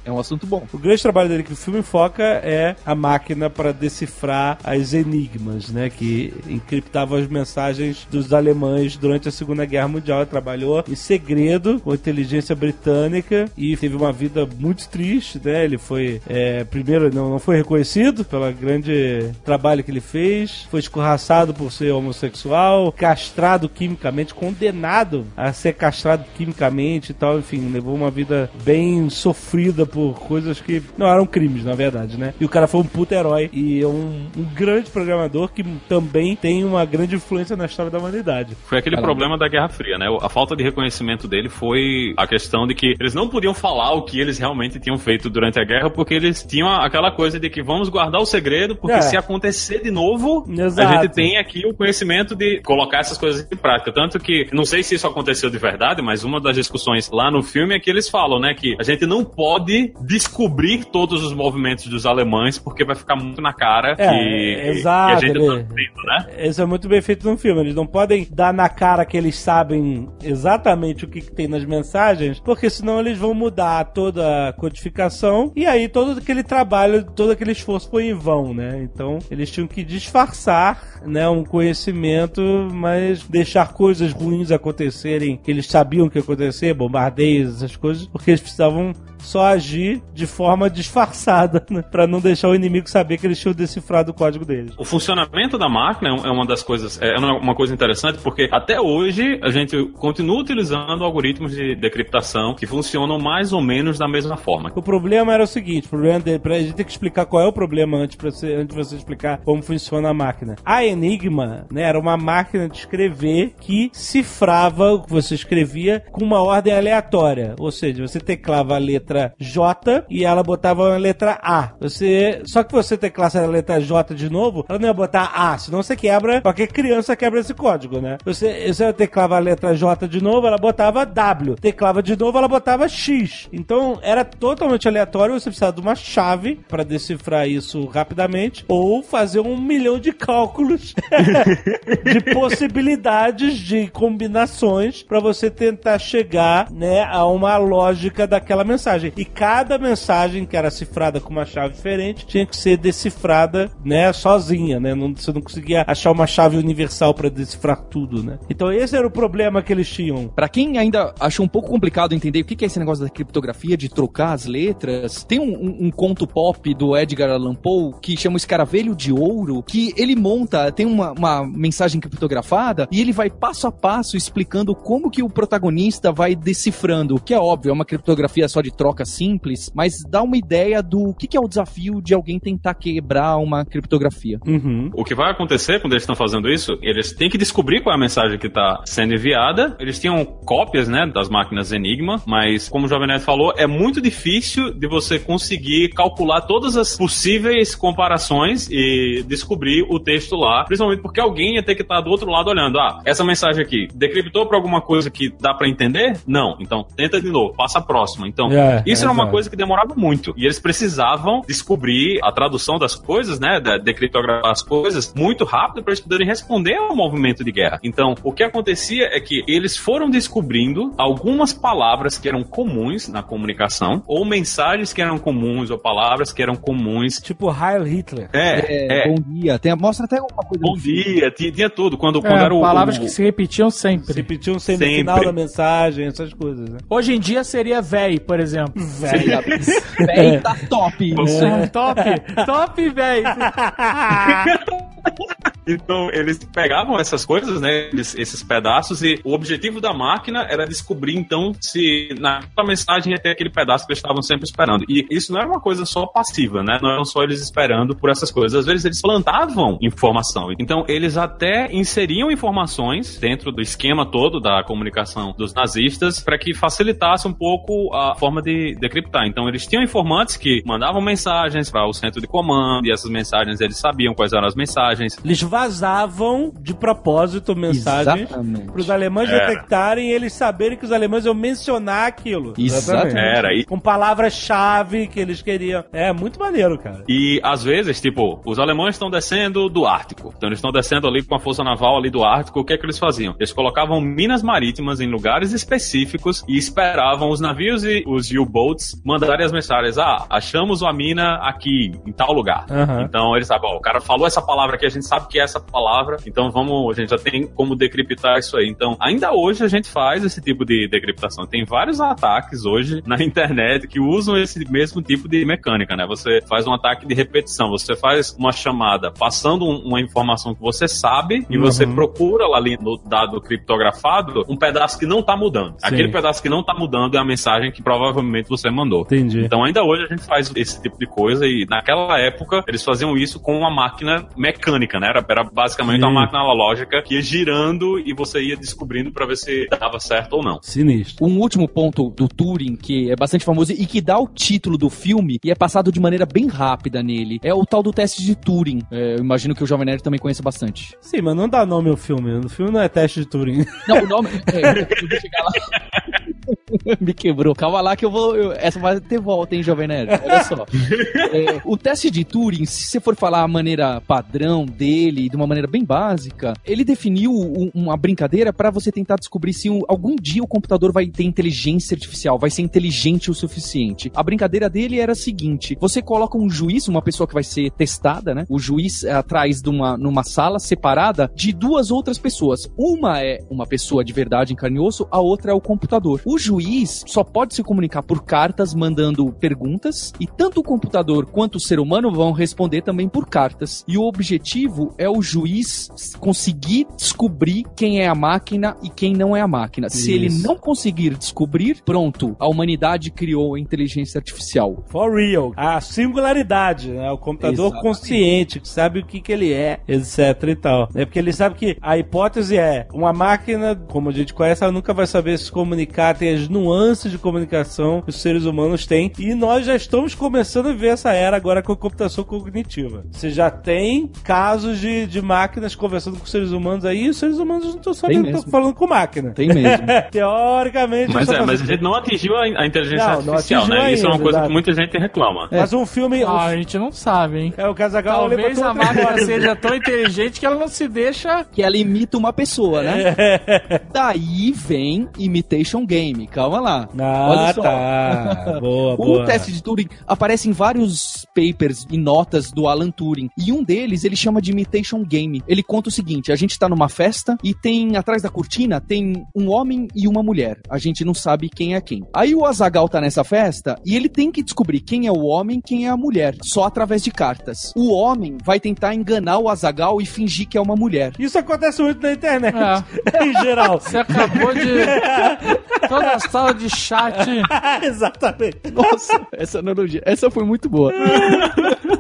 É um assunto bom. O grande trabalho dele que o filme foca é a máquina para decifrar as enigmas, né? Que encriptava as mensagens dos alemães durante a Segunda Guerra Mundial. Ele trabalhou em segredo com a inteligência britânica e teve uma vida muito triste, né? Ele foi, é, primeiro, não, não foi reconhecido pelo grande trabalho que ele fez, foi escorraçado por ser homossexual, castrado quimicamente, condenado a ser castrado quimicamente e tal, enfim, levou uma vida bem sofrida por coisas que não eram crimes, na verdade, né? E o cara foi um puto herói e é um, um grande programador que também tem uma grande influência na história da humanidade. Foi aquele Caramba. problema da Guerra Fria, né? A falta de reconhecimento dele foi a questão de que eles não podiam falar o que eles realmente tinham feito durante a guerra, porque eles tinham aquela coisa de que vamos guardar o segredo, porque É. se acontecer de novo, Exato. a gente tem aqui o conhecimento de colocar essas coisas em prática. Tanto que, não sei se isso aconteceu de verdade, mas uma das discussões lá no filme filme é que eles falam, né, que a gente não pode descobrir todos os movimentos dos alemães porque vai ficar muito na cara É, que, exato, que a gente ele- tá vendo, né? Isso é muito bem feito no filme. Eles não podem dar na cara que eles sabem exatamente o que, que tem nas mensagens, porque senão eles vão mudar toda a codificação e aí todo aquele trabalho, todo aquele esforço foi em vão, né? Então eles tinham que disfarçar, né, um conhecimento, mas deixar coisas ruins acontecerem que eles sabiam que ia acontecer, bombardeios, essas coisas, porque eles precisavam só agir de forma disfarçada, né? Pra não deixar o inimigo saber que eles tinham decifrado o código deles. O funcionamento da máquina é uma das coisas, é uma coisa interessante porque até hoje a gente continua utilizando algoritmos de decriptação que funcionam mais ou menos da mesma forma. O problema era o seguinte, o problema dele, pra gente ter que explicar qual é o problema antes, pra você, antes de você explicar como funciona a máquina. A Enigma, né, era uma máquina de escrever que cifrava o que você escrevia com uma ordem aleatória. Ou seja, você teclava a letra J e ela botava a letra A. Você, só que você teclasse a letra J de novo, ela não ia botar A, senão você quebra, qualquer criança quebra esse código, né? Você, você teclava a letra J de novo, ela botava W. Teclava de novo, ela botava X. Então era totalmente aleatório, você precisava de uma chave para decifrar isso rapidamente ou fazer um milhão de cálculos de possibilidades de combinações para você tentar chegar, né, a uma lógica daquela mensagem. E cada mensagem que era cifrada com uma chave diferente tinha que ser decifrada, né, sozinha, né? Não, você não conseguia achar uma chave universal para decifrar tudo, né? Então esse era o problema que eles tinham. Pra quem ainda achou um pouco complicado entender o que que é esse negócio da criptografia, de trocar as letras, tem um, um- um conto pop do Edgar Allan Poe que chama o Escaravelho de Ouro, que ele monta, tem uma, uma mensagem criptografada e ele vai passo a passo explicando como que o protagonista vai decifrando, que é óbvio, é uma criptografia só de troca simples, mas dá uma ideia do que que é o desafio de alguém tentar quebrar uma criptografia. Uhum. O que vai acontecer quando eles estão fazendo isso, eles têm que descobrir qual é a mensagem que está sendo enviada. Eles tinham cópias, né, das máquinas Enigma, mas como o Jovem Nerd falou, é muito difícil de você conseguir calcular todas as possíveis comparações e descobrir o texto lá, principalmente porque alguém ia ter que estar do outro lado olhando. Ah, essa mensagem aqui, decriptou para alguma coisa que dá para entender? Não. Então, tenta de novo, passa a próxima. Então, É, isso era uma exato. coisa que demorava muito. E eles precisavam descobrir a tradução das coisas, né? Da, decriptografar as coisas muito rápido para eles poderem responder ao movimento de guerra. Então, o que acontecia é que eles foram descobrindo algumas palavras que eeram comuns na comunicação, ou mensagens que eram comuns, ou palavras que eram comuns. Tipo Heil Hitler. É, é. Bom dia, tem, mostra até alguma coisa Bom no dia, tinha, tinha tudo. Quando, quando É, era o. palavras o- que se repetiam sempre. Se repetiam sempre, no Sempre. final da mensagem, essas coisas, né? Hoje em dia seria véi, por exemplo. Seria- Véi, tá top. É. Top, top, véi. Então, eles pegavam essas coisas, né? esses pedaços, e o objetivo da máquina era descobrir, então, se naquela mensagem ia ter aquele pedaço que eles estavam sempre esperando. E isso não era uma coisa só passiva, né? Não eram só eles esperando por essas coisas. Às vezes eles plantavam informação. Então, eles até inseriam informações dentro do esquema todo da comunicação dos nazistas para que facilitasse um pouco a forma de decriptar. Então, eles tinham informantes que mandavam mensagens para o centro de comando, e essas mensagens eles sabiam quais eram as mensagens. Eles vazavam de propósito mensagens para os alemães Era. detectarem e eles saberem que os alemães iam mencionar aquilo. Exatamente. Era, e Com palavras-chave que eles queriam. É muito maneiro, cara. E às vezes, tipo, os alemães estão descendo do Ártico. Então eles estão descendo ali com a força naval ali do Ártico. O que é que eles faziam? Eles colocavam minas marítimas em lugares específicos e esperavam os navios e os U-boats mandarem as mensagens. Ah, achamos uma mina aqui, em tal lugar. Aham. Então eles sabem, ó, o cara falou essa palavra aqui, a gente sabe que é essa palavra, então vamos, a gente já tem como decriptar isso aí. Então, ainda hoje a gente faz esse tipo de decriptação. Tem vários ataques hoje na internet que usam esse mesmo tipo de mecânica, né? Você faz um ataque de repetição, você faz uma chamada passando um- uma informação que você sabe e Uhum. você procura lá ali no dado criptografado um pedaço que não tá mudando. Aquele pedaço que não tá mudando é a mensagem que provavelmente você mandou. Entendi. Então ainda hoje a gente faz esse tipo de coisa e naquela época eles faziam isso com uma máquina mecânica, né? Era, era basicamente Sim. uma máquina analógica que ia girando e você ia descobrindo pra ver se dava certo ou não. Sinistro. Um último ponto do Turing, que é bastante famoso e que dá o título do filme e é passado de maneira bem rápida nele, é o tal do teste de Turing. É, eu imagino que o Jovem Nerd também conheça bastante. Sim, mas não dá nome ao filme. O filme não é teste de Turing. Não, o nome. É, eu vou chegar lá. Me quebrou. Calma lá que eu vou. eu- essa vai ter volta, hein, Jovem Nerd? Olha só. É, o teste de Turing, se você for falar a maneira padrão dele, de uma maneira bem básica, ele definiu um- uma brincadeira para você tentar descobrir se um- algum dia o computador vai ter inteligência artificial, vai ser inteligente o suficiente. A brincadeira dele era a seguinte: você coloca um juiz, uma pessoa que vai ser testada, né? O juiz é atrás de uma numa sala separada de duas outras pessoas. Uma é uma pessoa de verdade em carne e osso, a outra é o computador. O juiz só pode se comunicar por cartas, mandando perguntas, e tanto o computador quanto o ser humano vão responder também por cartas. E o objetivo é o juiz conseguir descobrir quem é a máquina e quem não é a máquina. Se ele Isso. não conseguir descobrir, pronto, a humanidade criou a inteligência artificial. For real. A singularidade, né? O computador Exatamente. consciente, que sabe o que, que ele é, etc e tal. É porque ele sabe que a hipótese é uma máquina, como a gente conhece, ela nunca vai saber se comunicar, tem as nuances de comunicação que os seres humanos têm. E nós já estamos começando a ver essa era agora com a computação cognitiva. Você já tem casos de, de máquinas conversando com seres humanos aí, e os seres humanos não estão sabendo que estão falando com máquina. Tem mesmo. Teoricamente, Mas, é, tão mas a fazendo- gente não atingiu a, a inteligência Não, não artificial, atingiu né? Isso é uma ainda, coisa exato. que muita gente reclama. Mas um filme. Ah, a gente não sabe, hein? É o Casagal Talvez a máquina seja tão inteligente que ela não se deixa. que ela imita uma pessoa, né? Daí vem Imitation Game. Calma lá. Ah, Olha só. tá. Boa, O boa. teste de Turing aparece em vários papers e notas do Alan Turing. E um deles ele chama de Imitation Game. Ele conta o seguinte: a gente tá numa festa e tem atrás da cortina tem um homem e uma mulher. A gente não sabe quem é quem. Aí o Azagal tá nessa festa e ele tem que descobrir quem é o homem, quem é a mulher, só através de cartas. O homem vai tentar enganar o Azagal e fingir que é uma mulher. Isso acontece muito na internet, É. em geral. Você acabou de. Toda a sala de chat. Exatamente. Nossa, essa analogia, essa foi muito boa.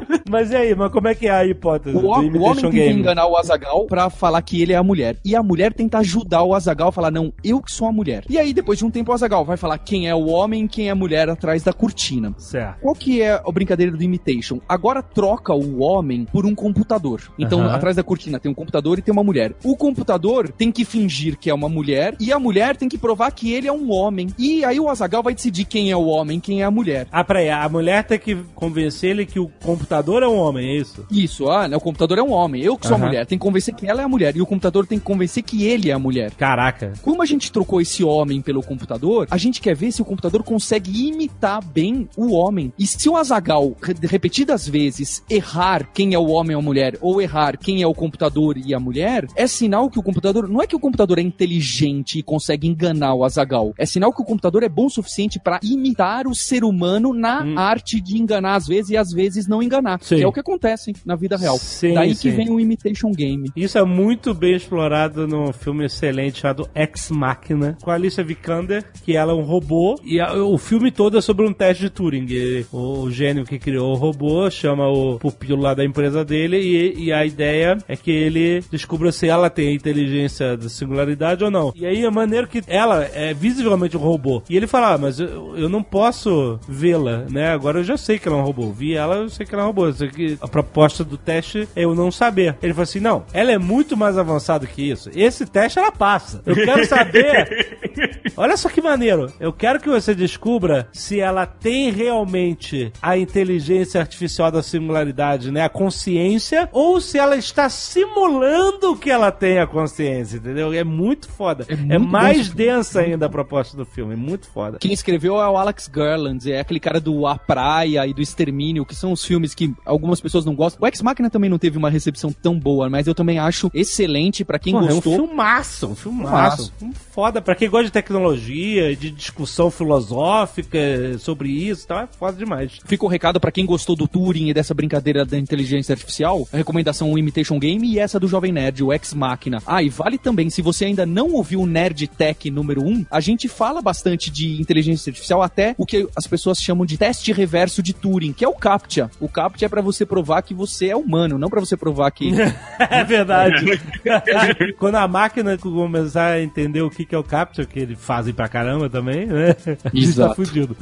Mas e aí, mas como é que é a hipótese O, do o homem tenta Game? enganar o Azagal pra falar que ele é a mulher. E a mulher tenta ajudar o Azagal a falar, não, eu que sou a mulher. E aí, depois de um tempo, o Azagal vai falar quem é o homem e quem é a mulher atrás da cortina. Certo. Qual que é a brincadeira do Imitation? Agora troca o homem por um computador. Então, atrás da cortina tem um computador e tem uma mulher. O computador tem que fingir que é uma mulher e a mulher tem que provar que ele é um homem. E aí o Azagal vai decidir quem é o homem, quem é a mulher. Ah, peraí, a mulher tem que convencer ele que o computador é um homem, é isso? Isso, ah, né, o computador é um homem, eu que sou a mulher, tem que convencer que ela é a mulher, e o computador tem que convencer que ele é a mulher. Caraca. Como a gente trocou esse homem pelo computador, a gente quer ver se o computador consegue imitar bem o homem. E se o Azagal, repetidas vezes, errar quem é o homem ou a mulher, ou errar quem é o computador e a mulher, é sinal que o computador. Não é que o computador é inteligente e consegue enganar o Azagal. É sinal que o computador é bom o suficiente para imitar o ser humano na Hum. arte de enganar às vezes e às vezes não enganar. Sim. Que é o que acontece na vida real. Sim, Daí sim. que vem o Imitation Game. Isso é muito bem explorado num filme excelente chamado Ex Machina, com a Alicia Vikander, que ela é um robô, e a- o filme todo é sobre um teste de Turing. E o gênio que criou o robô chama o pupilo lá da empresa dele, e, e a ideia é que ele descubra se ela tem a inteligência da singularidade ou não. E aí é maneiro que ela é visivelmente um robô. E ele fala, ah, mas eu, eu não posso vê-la, né? Agora eu já sei que ela é um robô. Vi ela, eu sei que ela é um robô. Aqui, a proposta do teste é eu não saber. Ele falou assim, não, ela é muito mais avançada que isso. Esse teste ela passa. Eu quero saber... Olha só que maneiro. Eu quero que você descubra se ela tem realmente a inteligência artificial da singularidade, né? A consciência, ou se ela está simulando que ela tem a consciência, entendeu? É muito foda. É É, muito bom mais densa ainda a proposta do filme. É muito foda. Quem escreveu é o Alex Garland, é aquele cara do A Praia e do Extermínio, que são os filmes que algumas pessoas não gostam. O Ex Machina também não teve uma recepção tão boa, mas eu também acho excelente pra quem Porra, gostou. É um filmaço, um filmaço. Um foda. Pra quem gosta de tecnologia, de discussão filosófica sobre isso e tal, é foda demais. Fica o recado pra quem gostou do Turing e dessa brincadeira da inteligência artificial. A recomendação o Imitation Game e essa do Jovem Nerd, o Ex Machina. Ah, e vale também, se você ainda não ouviu o Nerd Tech número 1, a gente fala bastante de inteligência artificial, até o que as pessoas chamam de teste reverso de Turing, que é o CAPTCHA. O CAPTCHA é pra você provar que você é humano, não pra você provar que É verdade. Quando a máquina começar a entender o que que é o capture, que eles fazem pra caramba também, né? A gente tá fudido.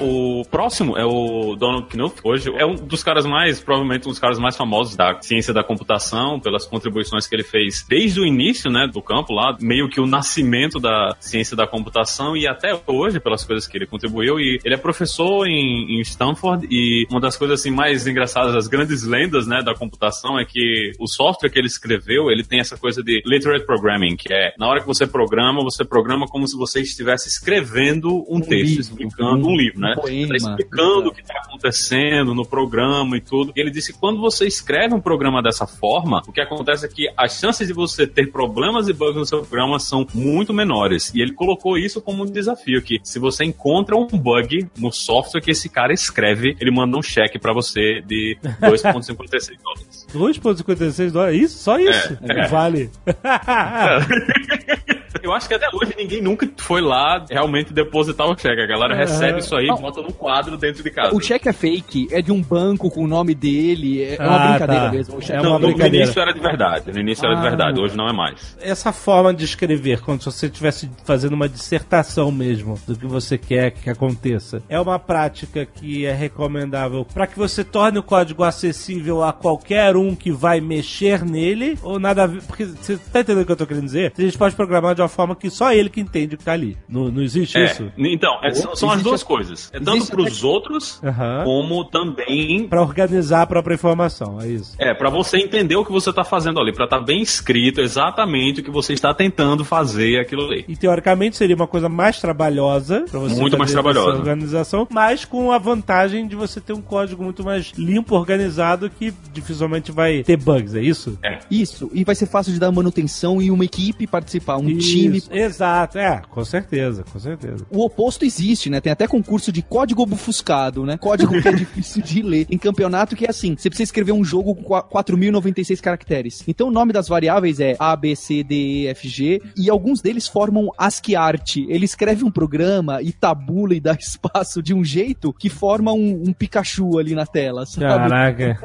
O próximo é o Donald Knuth. Hoje é um dos caras mais, provavelmente um dos caras mais famosos da ciência da computação, pelas contribuições que ele fez desde o início, né, do campo lá, meio que o nascimento da ciência da computação e até hoje pelas coisas que ele contribuiu. E ele é professor em, em Stanford e uma das coisas assim mais engraçadas, as grandes lendas, né, da computação é que o software que ele escreveu, ele tem essa coisa de literate programming, que é na hora que você programa, você programa como se você estivesse escrevendo um, Um texto, livro, explicando um, livro, né? poema. Tá explicando o que está acontecendo no programa e tudo. E ele disse que quando você escreve um programa dessa forma, o que acontece é que as chances de você ter problemas e bugs no seu programa são muito menores. E ele colocou isso como um desafio, que se você encontra um bug no software que esse cara escreve, ele manda um cheque para você de 2,56 dólares. 2,56 dólares? Isso? Só isso? É, é. Vale. Eu acho que até hoje ninguém nunca foi lá realmente depositar o cheque. A galera recebe isso aí e Não. bota no quadro dentro de casa. O cheque é fake, é de um banco com o nome dele, é uma Ah, brincadeira tá. mesmo. O cheque É Não, uma no brincadeira. início era de verdade. No início era de Ah. verdade, hoje não é mais. Essa forma de escrever, como se você estivesse fazendo uma dissertação mesmo do que você quer que aconteça, é uma prática que é recomendável para que você torne o código acessível a qualquer um que vai mexer nele, ou nada a ver. Porque você tá entendendo o que eu tô querendo dizer? A gente pode programar de uma forma que só ele que entende o que tá ali. Não, não existe É, isso? então, é- são, são as duas a- coisas. É tanto para os outros, Aham. como também Pra organizar a própria informação, é isso. é para você entender o que você está fazendo ali, para estar bem escrito exatamente o que você está tentando fazer aquilo ali. E teoricamente seria uma coisa mais trabalhosa para você Muito mais fazer trabalhosa. essa organização, mas com a vantagem de você ter um código muito mais limpo, organizado, que dificilmente vai ter bugs, é isso? É. Isso, e vai ser fácil de dar manutenção e uma equipe participar, um Isso, time. Exato, é, com certeza, com certeza. O oposto existe, né? Tem até concurso de código obfuscado, né? Código que é difícil de ler. Tem campeonato que é assim: você precisa escrever um jogo com qua- 4.096 caracteres. Então o nome das variáveis é A, B, C, D, E, F, G. E alguns deles formam ASCII art. Ele escreve um programa e tabula e dá espaço de um jeito que forma um, um Pikachu ali na tela, sabe? Caraca.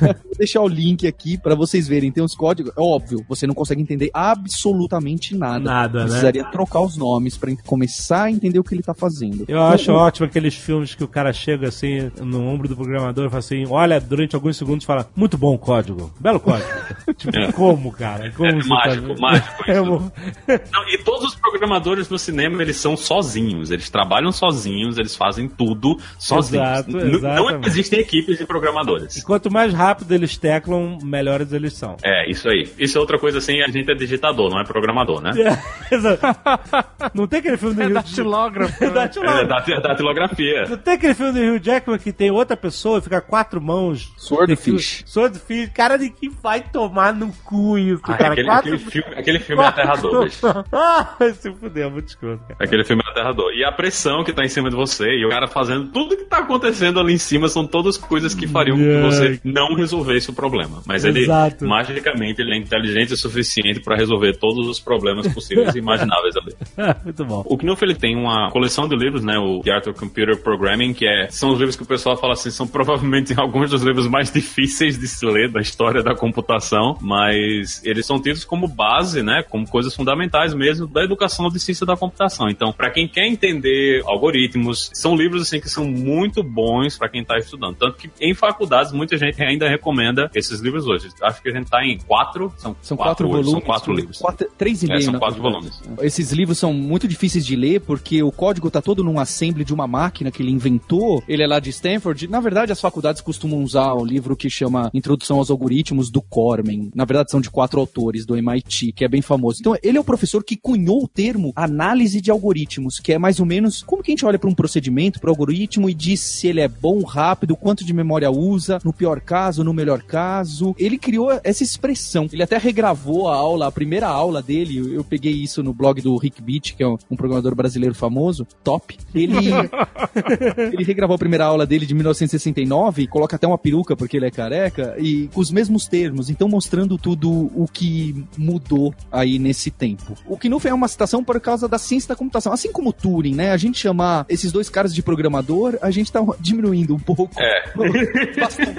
Vou deixar o link aqui pra vocês verem. Tem os códigos. É óbvio, você não consegue entender absolutamente nada. Nada, né? Precisaria trocar os nomes pra começar a entender o que ele tá fazendo. Eu acho ótimo aqueles filmes que o cara chega assim no ombro do programador e fala assim: olha, durante alguns segundos fala, muito bom o código, belo código. tipo, É. como, cara? Como É você mágico, tá... mágico É, Não, e todos os programadores no cinema, eles são sozinhos. Eles trabalham sozinhos, eles fazem tudo sozinhos. Exato, Não existem equipes de programadores. E quanto mais rápido eles teclam, melhores eles são. É, isso aí. Isso é outra coisa assim, a gente é digitador, não é programador, né? Exato. Não tem aquele filme do É Rio datilógrafo. É né? datilógrafo. É, da, da tilografia. Não tem aquele filme do Rio Jackman que tem outra pessoa e fica quatro mãos. Swordfish. Swordfish. Cara, de que vai tomar no cu isso, Ah, cara. aquele, quatro... aquele filme, aquele filme é aterrador, bicho. ah, se fuder, é muito escroto, cara. Aquele filme é aterrador. E a pressão que tá em cima de você, e o cara fazendo tudo que tá acontecendo ali em cima são todas coisas que fariam com que você não resolvesse o problema. Mas ele, Exato. magicamente, ele é inteligente o suficiente pra resolver todos os problemas possíveis e imagináveis ali. muito bom. O Knuth, ele tem uma coleção de livros, né, o The Art of Computer Programming, que é, são os livros que o pessoal fala assim, são provavelmente alguns dos livros mais difíceis de se ler da história da computação, mas eles são tidos como base, né, como coisas fundamentais mesmo da educação de ciência da computação. Então, para quem quer entender algoritmos, são livros assim que são muito bons para quem tá estudando. Tanto que em faculdades muita gente ainda recomenda esses livros hoje. Acho que a gente tá em quatro, são, São quatro, hoje, volumes. São quatro livros. Quatro, três e É, meio, são na quatro volumes. Esses livros são muito difíceis de ler porque o código tá todo num assembly de uma máquina que ele inventou. Ele é lá de Stanford. Na verdade, as faculdades costumam usar um livro que chama Introdução aos Algoritmos do Cormen. Na verdade, são de quatro autores do MIT, que é bem famoso. Então, ele é o professor que cunhou o termo análise de algoritmos, que é mais ou menos como que a gente olha para um procedimento, para o algoritmo e diz se ele é bom, rápido, quanto de memória usa, no pior caso, no melhor caso. Ele criou essa expressão. Ele até regravou a aula, a primeira aula dele. Eu peguei isso no blog do Rick Beach, que é um, um programador brasileiro famoso, top. Ele, ele regravou a primeira aula dele de 1969, coloca até uma peruca porque ele é careca, e com os mesmos termos, então mostrando tudo o que mudou aí nesse tempo. O Knuth é uma citação por causa da ciência da computação. Assim como o Turing, né? A gente chamar esses dois caras de programador, a gente tá diminuindo um pouco. É. Bastante.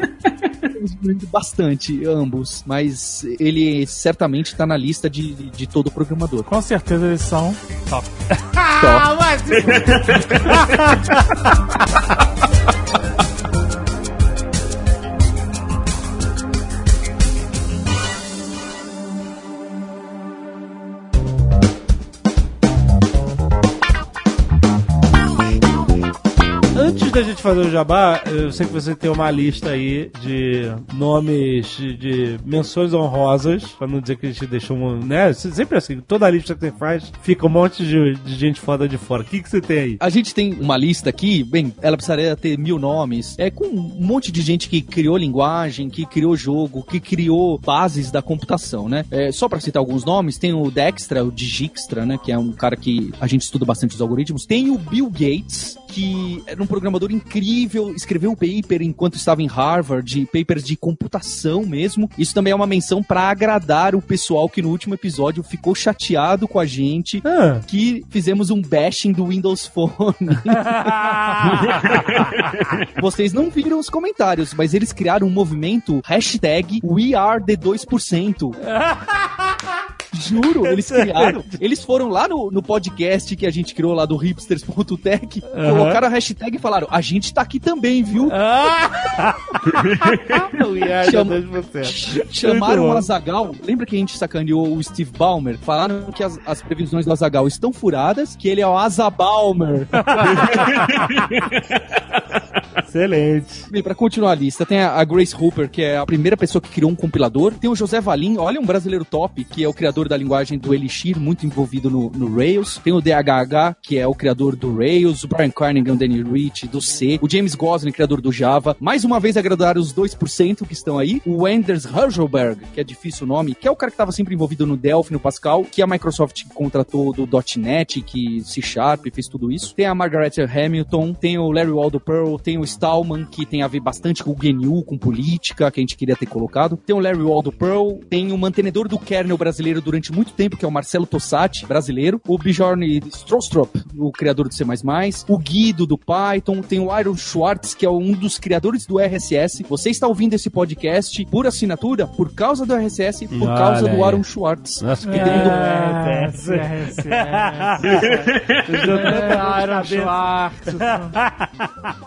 Estamos diminuindo bastante, ambos. Mas ele certamente tá na lista de, de todo programador. Com certeza eles são top. Ah, mas... da gente fazer o jabá, eu sei que você tem uma lista aí de nomes de, de menções honrosas, pra não dizer que a gente deixou um, né? Sempre assim, toda lista que você faz, fica um monte de, de gente foda de fora. O que, que você tem aí? A gente tem uma lista aqui, bem, ela precisaria ter mil nomes, é com um monte de gente que criou linguagem, que criou jogo, que criou bases da computação, né? É, só pra citar alguns nomes, tem o Dextra, o Dijkstra, né? Que é um cara que a gente estuda bastante os algoritmos. Tem o Bill Gates, que era um programador incrível, escreveu um paper enquanto estava em Harvard, papers de computação mesmo. Isso também é uma menção pra agradar o pessoal que no último episódio ficou chateado com a gente Ah. que fizemos um bashing do Windows Phone. Vocês não viram os comentários, mas eles criaram um movimento hashtag WeAreThe2%. Juro, eles criaram. Eles foram lá no, no podcast que a gente criou lá do hipsters.tech, colocaram a hashtag e falaram: a gente tá aqui também, viu? Ah! o IAR Chama- 2%. Chamaram o. Azagal. Lembra que a gente sacaneou o Steve Ballmer? Falaram que as, as previsões do Azagal estão furadas, que ele é o Azabalmer. Excelente. Bem, pra continuar a lista, tem a Grace Hooper, que é a primeira pessoa que criou um compilador. Tem o José Valim, olha um brasileiro top, que é o criador da linguagem do Elixir, muito envolvido no, no Rails. Tem o DHH, que é o criador do Rails. O Brian Carnigan, o Danny Rich, do C. O James Gosling, criador do Java. Mais uma vez agradaram os 2% que estão aí. O Anders Hurgelberg, que é difícil o nome, que é o cara que estava sempre envolvido no Delphi, no Pascal, que a Microsoft contratou do .NET, que C Sharp fez tudo isso. Tem a Margaret Hamilton, tem o Larry Waldo Pearl, tem o Stallman, que tem a ver bastante com o GNU, com política, que a gente queria ter colocado. Tem o Larry Waldo Pearl, tem o mantenedor do kernel brasileiro durante muito tempo, que é o Marcelo Tossati, brasileiro. O Bjorn Strostrup, o criador do C++. O Guido, do Python. Tem o Iron Schwartz, que é um dos criadores do RSS. Você está ouvindo esse podcast por assinatura, por causa do RSS e por Olha causa do aí. Aaron Schwartz. Nossa, que É, lindo. é, é, Iron Schwartz.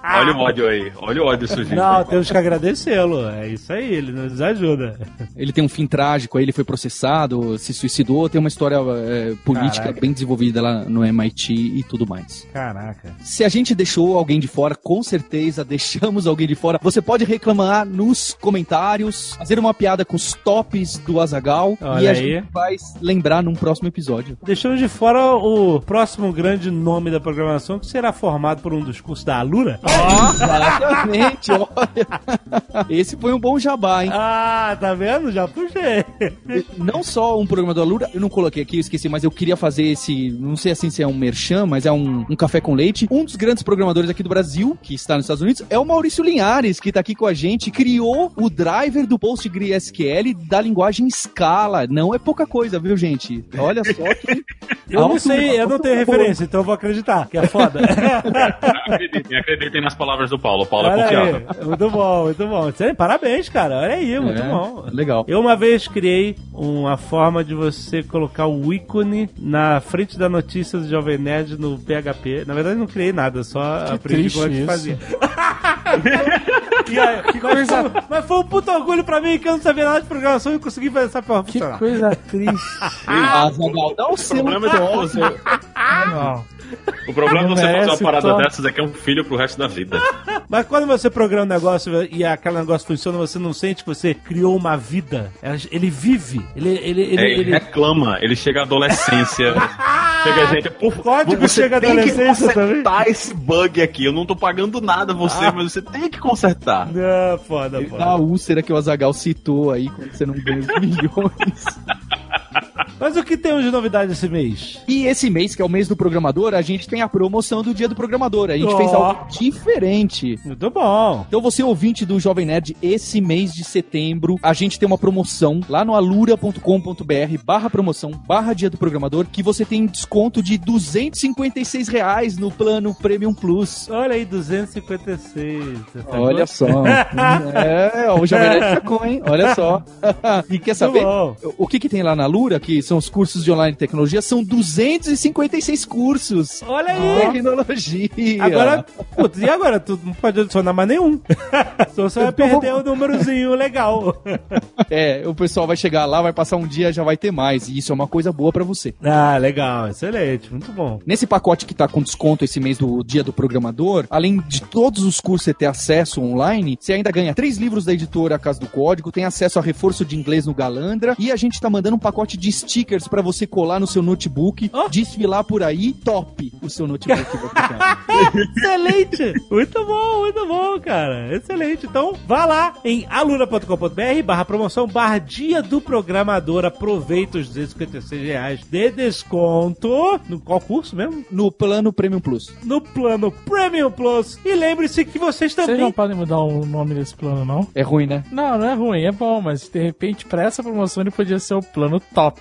Olha o ódio aí. Olha o ódio surgindo. Não, temos que agradecê-lo. É isso aí, ele nos ajuda. Ele tem um fim trágico, aí ele foi processado, se suicidou, tem uma história é, política Caraca. bem desenvolvida lá no MIT e tudo mais. Caraca. Se a gente deixou alguém de fora, com certeza deixamos alguém de fora. Você pode reclamar nos comentários, fazer uma piada com os tops do Azagal e a aí. gente vai lembrar num próximo episódio. Deixamos de fora o próximo grande nome da programação que será formado por um dos cursos da Alura. Exatamente, olha. Esse foi um bom jabá, hein? Ah, tá vendo? Já puxei. Não só um programador Lura, eu não coloquei aqui, eu esqueci, mas eu queria fazer esse, não sei assim se é um merchan, mas é um, um café com leite. Um dos grandes programadores aqui do Brasil, que está nos Estados Unidos, é o Maurício Linhares, que está aqui com a gente, criou o driver do PostgreSQL da linguagem Scala. Não é pouca coisa, viu, gente? Olha só que... Eu não sei, eu não tenho valor. referência, então eu vou acreditar, que é foda. Acreditem, acreditem nas palavras do Paulo. O Paulo é Olha confiável. aí, muito bom, muito bom. Parabéns, cara. Olha aí, muito É, bom. Legal. Eu uma vez criei uma forma de você colocar o ícone na frente da notícia do Jovem Nerd no PHP. Na verdade, não criei nada, só aprendi triste como é que fazia. E aí, mas, foi, mas foi um puto orgulho pra mim que eu não sabia nada de programação e consegui fazer essa porra Que coisa triste. Ah, Zagal, dá o O selo problema é de você. Não. O problema de você fazer uma parada top. dessas é que é um filho pro resto da vida. Mas quando você programa um negócio e aquele negócio funciona, você não sente que você criou uma vida. Ele vive. Ele, ele, ele, É, ele reclama, ele chega à adolescência. chega a gente, por Código você chega à tem que adolescência consertar esse bug aqui. Eu não tô pagando nada a você, Ah. mas você tem que consertar. Não, foda, foda. a úlcera que o Azagal citou aí, quando você não ganha milhões. Mas o que temos de novidade esse mês? E esse mês, que é o mês do programador, a gente tem a promoção do Dia do Programador. A gente Ó. fez algo diferente. Muito bom. Então você ouvinte do Jovem Nerd, esse mês de setembro, a gente tem uma promoção lá no alura.com.br barra promoção, barra dia do programador, que você tem desconto de 256 reais no plano Premium Plus. Olha aí, 256. Você tá Olha só. é, o Jovem Nerd sacou, hein? Olha só. e quer saber? O que que tem lá na Lura, que são os cursos de online tecnologia, são 256 cursos. Olha aí. Tecnologia. Agora, putz, e agora? Tu não pode adicionar mais nenhum. Senão você vai perder o númerozinho legal. É, o pessoal vai chegar lá, vai passar um dia, já vai ter mais. E isso é uma coisa boa pra você. Ah, legal. Excelente. Muito bom. Nesse pacote que tá com desconto esse mês do Dia do Programador, além de todos os cursos você ter acesso online, você ainda ganha três livros da editora Casa do Código, tem acesso a reforço de inglês no Galandra e a gente tá mandando um pacote de stickers pra você colar no seu notebook, Ó. desfilar por aí, top o seu notebook. Excelente! Muito bom, muito bom, cara. Excelente. Então, vá lá em aluna.com.br barra promoção barra dia do programador. Aproveita os 256 reais de desconto. No qual curso mesmo? no plano Premium Plus. No plano Premium Plus. E lembre-se que vocês Vocês também... não podem mudar o nome desse plano, não? É ruim, né? Não, não é ruim, é bom, mas de repente pra essa promoção ele podia ser o plano top.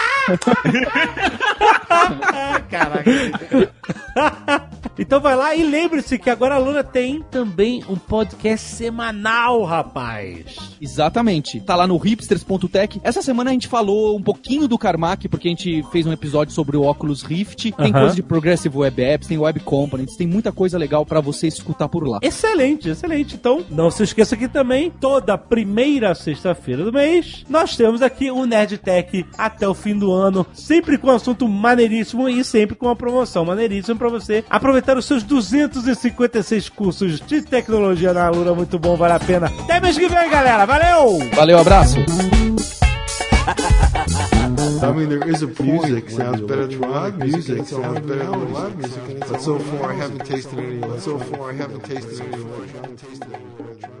caraca. então vai lá e lembre-se que agora a Luna tem também um podcast semanal, rapaz. Exatamente. Tá lá no hipsters.tech. Essa semana a gente falou um pouquinho do Carmack, porque a gente fez um episódio sobre o Oculus Rift. Tem Aham. coisa de Progressive Web Apps, tem Web Components, tem muita coisa legal pra você escutar por lá. Excelente, excelente. Então, não se esqueça que também, toda primeira sexta-feira do mês, nós temos aqui o Nerd Tech até o fim do ano, sempre com um assunto maneiríssimo e sempre com uma promoção maneiríssima pra você aproveitar os seus 256 cursos de tecnologia na Alura. Muito bom, vale a pena. Até mês que vem, galera. Valeu! Valeu, abraço! I mean, there is a music sounds better than live music. Sounds better than live music. But so far, I haven't tasted any. But so far, I haven't tasted any.